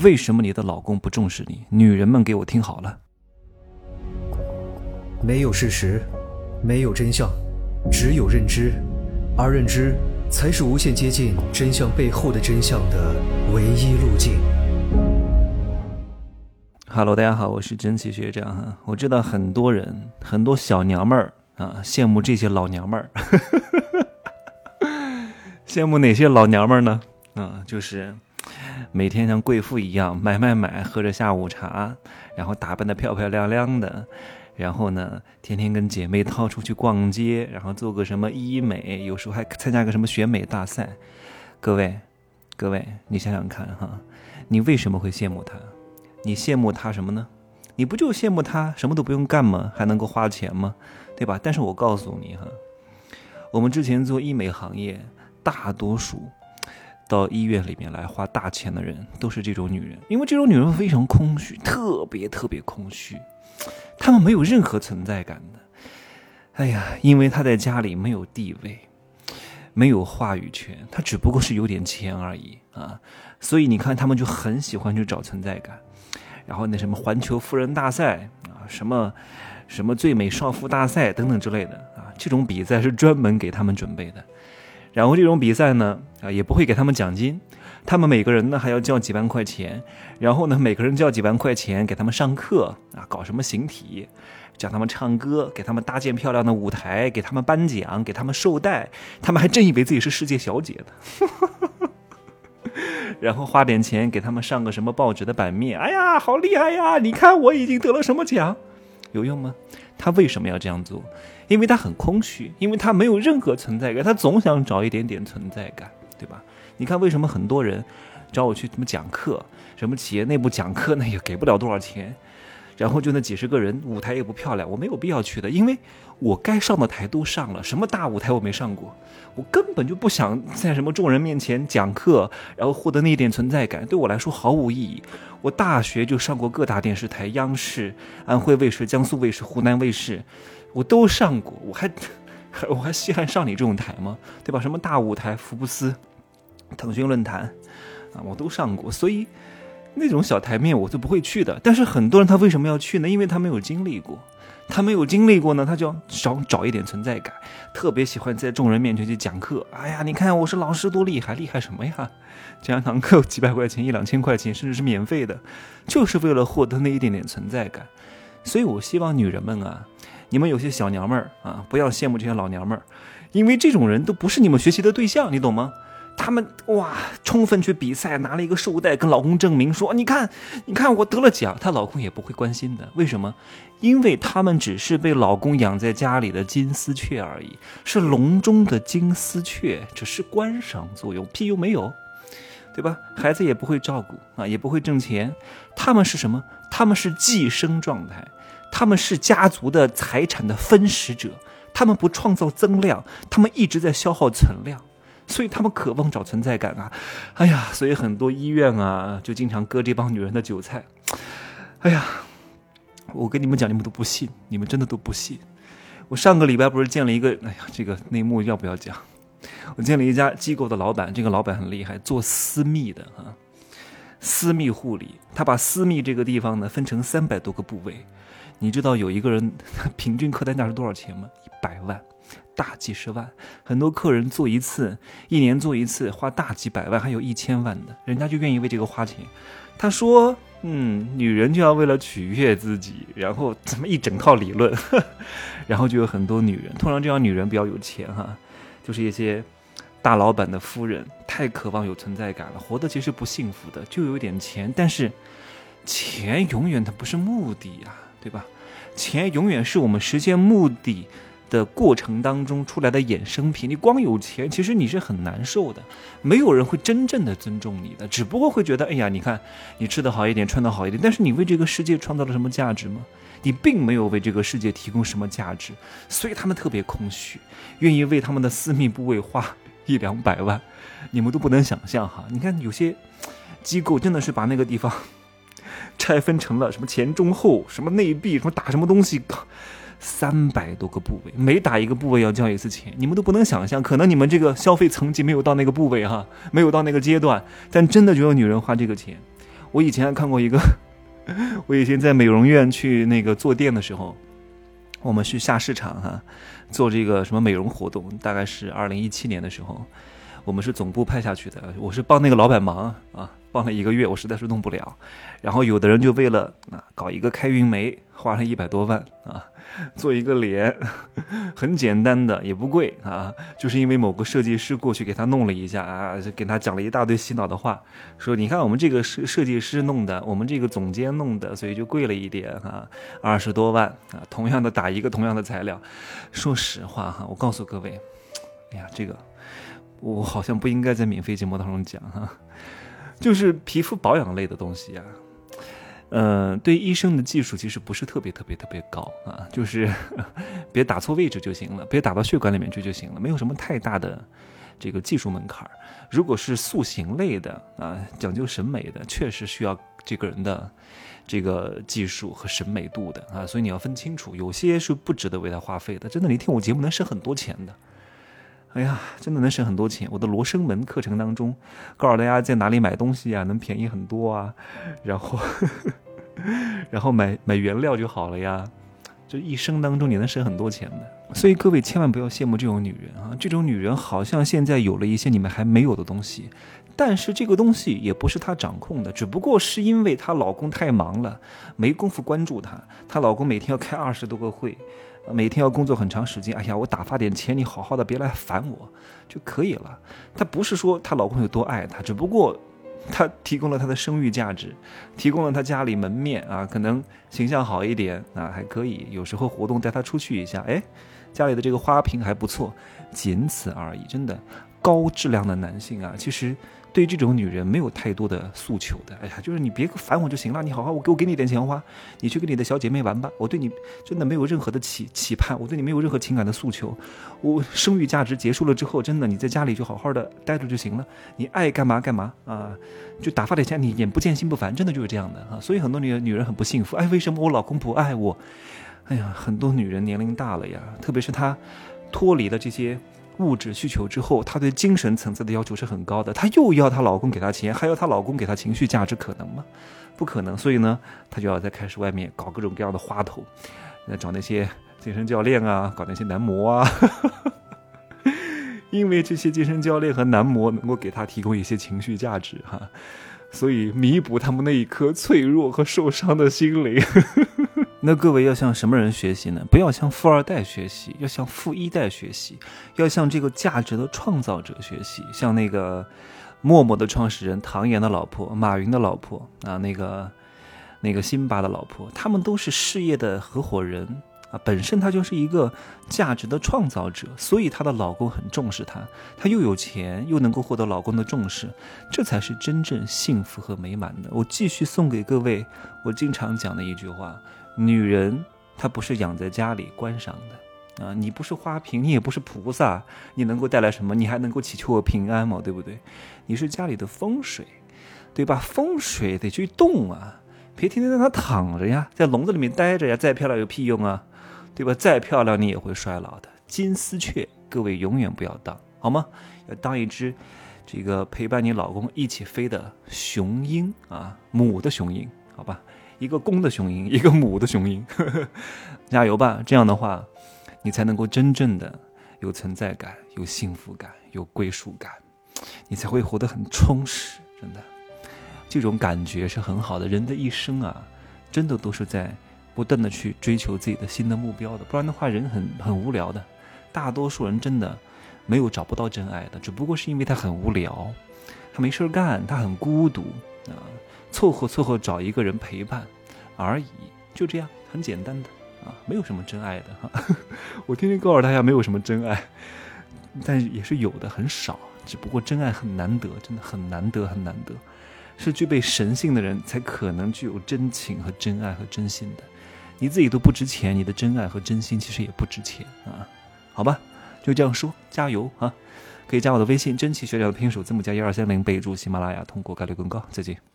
为什么你的老公不重视你？女人们，给我听好了，没有事实，没有真相，只有认知，而认知才是无限接近真相背后的真相的唯一路径。Hello，大家好，我是真奇学长哈。我知道很多人，很多小娘们儿啊，羡慕这些老娘们儿，羡慕哪些老娘们儿呢？啊，就是。每天像贵妇一样买买买，喝着下午茶，然后打扮的漂漂亮亮的，然后呢，天天跟姐妹掏出去逛街，然后做个什么医美，有时候还参加个什么选美大赛。各位，各位，你想想看哈，你为什么会羡慕她？你羡慕她什么呢？你不就羡慕她什么都不用干吗？还能够花钱吗？对吧？但是我告诉你哈，我们之前做医美行业，大多数。到医院里面来花大钱的人都是这种女人，因为这种女人非常空虚，特别特别空虚，她们没有任何存在感的。哎呀，因为她在家里没有地位，没有话语权，她只不过是有点钱而已啊。所以你看，他们就很喜欢去找存在感，然后那什么环球妇人大赛啊，什么什么最美少妇大赛等等之类的啊，这种比赛是专门给他们准备的。然后这种比赛呢，啊，也不会给他们奖金，他们每个人呢还要交几万块钱，然后呢每个人交几万块钱给他们上课啊，搞什么形体，教他们唱歌，给他们搭建漂亮的舞台，给他们颁奖，给他们绶带，他们还真以为自己是世界小姐呢，然后花点钱给他们上个什么报纸的版面，哎呀，好厉害呀！你看我已经得了什么奖，有用吗？他为什么要这样做？因为他很空虚，因为他没有任何存在感，他总想找一点点存在感，对吧？你看为什么很多人找我去什么讲课，什么企业内部讲课，那 也给不了多少钱，然后就那几十个人，舞台也不漂亮，我没有必要去的，因为我该上的台都上了，什么大舞台我没上过，我根本就不想在什么众人面前讲课，然后获得那一点存在感，对我来说毫无意义。我大学就上过各大电视台，央视、安徽卫视、江苏卫视、湖南卫视。我都上过，我还 我还稀罕上你这种台吗？对吧？什么大舞台、福布斯、腾讯论坛啊，我都上过，所以那种小台面我就不会去的。但是很多人他为什么要去呢？因为他没有经历过，他没有经历过呢，他就要找找一点存在感，特别喜欢在众人面前去讲课。哎呀，你看我是老师多厉害，厉害什么呀？讲堂课几百块钱、一两千块钱，甚至是免费的，就是为了获得那一点点存在感。所以我希望女人们啊。你们有些小娘们儿啊，不要羡慕这些老娘们儿，因为这种人都不是你们学习的对象，你懂吗？他们哇，充分去比赛，拿了一个绶带，跟老公证明说：“你看，你看我得了奖。”她老公也不会关心的，为什么？因为他们只是被老公养在家里的金丝雀而已，是笼中的金丝雀，只是观赏作用，屁用没有，对吧？孩子也不会照顾啊，也不会挣钱，他们是什么？他们是寄生状态。他们是家族的财产的分食者，他们不创造增量，他们一直在消耗存量，所以他们渴望找存在感啊！哎呀，所以很多医院啊，就经常割这帮女人的韭菜。哎呀，我跟你们讲，你们都不信，你们真的都不信。我上个礼拜不是见了一个，哎呀，这个内幕要不要讲？我见了一家机构的老板，这个老板很厉害，做私密的啊，私密护理，他把私密这个地方呢分成三百多个部位。你知道有一个人平均客单价是多少钱吗？一百万，大几十万。很多客人做一次，一年做一次，花大几百万，还有一千万的，人家就愿意为这个花钱。他说：“嗯，女人就要为了取悦自己，然后怎么一整套理论，然后就有很多女人。通常这样女人比较有钱哈，就是一些大老板的夫人，太渴望有存在感了，活得其实不幸福的，就有点钱，但是钱永远它不是目的呀。”对吧？钱永远是我们实现目的的过程当中出来的衍生品。你光有钱，其实你是很难受的。没有人会真正的尊重你的，只不过会觉得，哎呀，你看你吃的好一点，穿的好一点，但是你为这个世界创造了什么价值吗？你并没有为这个世界提供什么价值，所以他们特别空虚，愿意为他们的私密部位花一两百万，你们都不能想象哈。你看有些机构真的是把那个地方。拆分成了什么前中后，什么内壁，什么打什么东西，三百多个部位，每打一个部位要交一次钱，你们都不能想象。可能你们这个消费层级没有到那个部位哈，没有到那个阶段，但真的就有女人花这个钱。我以前还看过一个，我以前在美容院去那个坐店的时候，我们去下市场哈，做这个什么美容活动，大概是二零一七年的时候，我们是总部派下去的，我是帮那个老板忙啊。帮了一个月，我实在是弄不了。然后有的人就为了啊搞一个开云眉，花了一百多万啊，做一个脸，很简单的，也不贵啊，就是因为某个设计师过去给他弄了一下啊，就给他讲了一大堆洗脑的话，说你看我们这个设设计师弄的，我们这个总监弄的，所以就贵了一点哈，二十多万啊，同样的打一个同样的材料，说实话哈，我告诉各位，哎呀，这个我好像不应该在免费节目当中讲哈。就是皮肤保养类的东西呀，呃，对医生的技术其实不是特别特别特别高啊，就是 别打错位置就行了，别打到血管里面去就行了，没有什么太大的这个技术门槛儿。如果是塑形类的啊，讲究审美的，确实需要这个人的这个技术和审美度的啊，所以你要分清楚，有些是不值得为他花费的。真的，你听我节目能省很多钱的。哎呀，真的能省很多钱！我的罗生门课程当中，告诉大家在哪里买东西啊，能便宜很多啊，然后，然后买买原料就好了呀。就一生当中你能省很多钱的，所以各位千万不要羡慕这种女人啊！这种女人好像现在有了一些你们还没有的东西，但是这个东西也不是她掌控的，只不过是因为她老公太忙了，没工夫关注她。她老公每天要开二十多个会。每天要工作很长时间，哎呀，我打发点钱，你好好的别来烦我就可以了。她不是说她老公有多爱她，只不过她提供了她的生育价值，提供了她家里门面啊，可能形象好一点啊，还可以。有时候活动带她出去一下，哎，家里的这个花瓶还不错，仅此而已。真的，高质量的男性啊，其实。对这种女人没有太多的诉求的，哎呀，就是你别烦我就行了，你好好我给我给你点钱花，你去跟你的小姐妹玩吧，我对你真的没有任何的期期盼，我对你没有任何情感的诉求，我生育价值结束了之后，真的你在家里就好好的待着就行了，你爱干嘛干嘛啊，就打发点钱，你眼不见心不烦，真的就是这样的啊，所以很多女女人很不幸福，哎，为什么我老公不爱我？哎呀，很多女人年龄大了呀，特别是她脱离了这些。物质需求之后，她对精神层次的要求是很高的。她又要她老公给她钱，还要她老公给她情绪价值，可能吗？不可能。所以呢，她就要在开始外面搞各种各样的花头，那找那些健身教练啊，搞那些男模啊。因为这些健身教练和男模能够给她提供一些情绪价值哈，所以弥补他们那一颗脆弱和受伤的心灵。那各位要向什么人学习呢？不要向富二代学习，要向富一代学习，要向这个价值的创造者学习，像那个陌陌的创始人唐岩的老婆、马云的老婆啊，那个那个辛巴的老婆，他们都是事业的合伙人啊，本身她就是一个价值的创造者，所以她的老公很重视她，她又有钱，又能够获得老公的重视，这才是真正幸福和美满的。我继续送给各位我经常讲的一句话。女人，她不是养在家里观赏的啊！你不是花瓶，你也不是菩萨，你能够带来什么？你还能够祈求我平安吗？对不对？你是家里的风水，对吧？风水得去动啊，别天天在那躺着呀，在笼子里面待着呀，再漂亮有屁用啊，对吧？再漂亮你也会衰老的。金丝雀，各位永远不要当，好吗？要当一只这个陪伴你老公一起飞的雄鹰啊，母的雄鹰，好吧？一个公的雄鹰，一个母的雄鹰，加油吧！这样的话，你才能够真正的有存在感、有幸福感、有归属感，你才会活得很充实。真的，这种感觉是很好的。人的一生啊，真的都是在不断的去追求自己的新的目标的，不然的话，人很很无聊的。大多数人真的没有找不到真爱的，只不过是因为他很无聊，他没事干，他很孤独啊。凑合凑合找一个人陪伴而已，就这样，很简单的啊，没有什么真爱的哈。我天天告诉大家没有什么真爱，但也是有的，很少。只不过真爱很难得，真的很难得，很难得，是具备神性的人才可能具有真情和真爱和真心的。你自己都不值钱，你的真爱和真心其实也不值钱啊。好吧，就这样说，加油啊！可以加我的微信，真奇学长的拼手字母加一二三零，备注喜马拉雅，通过概率更高。再见。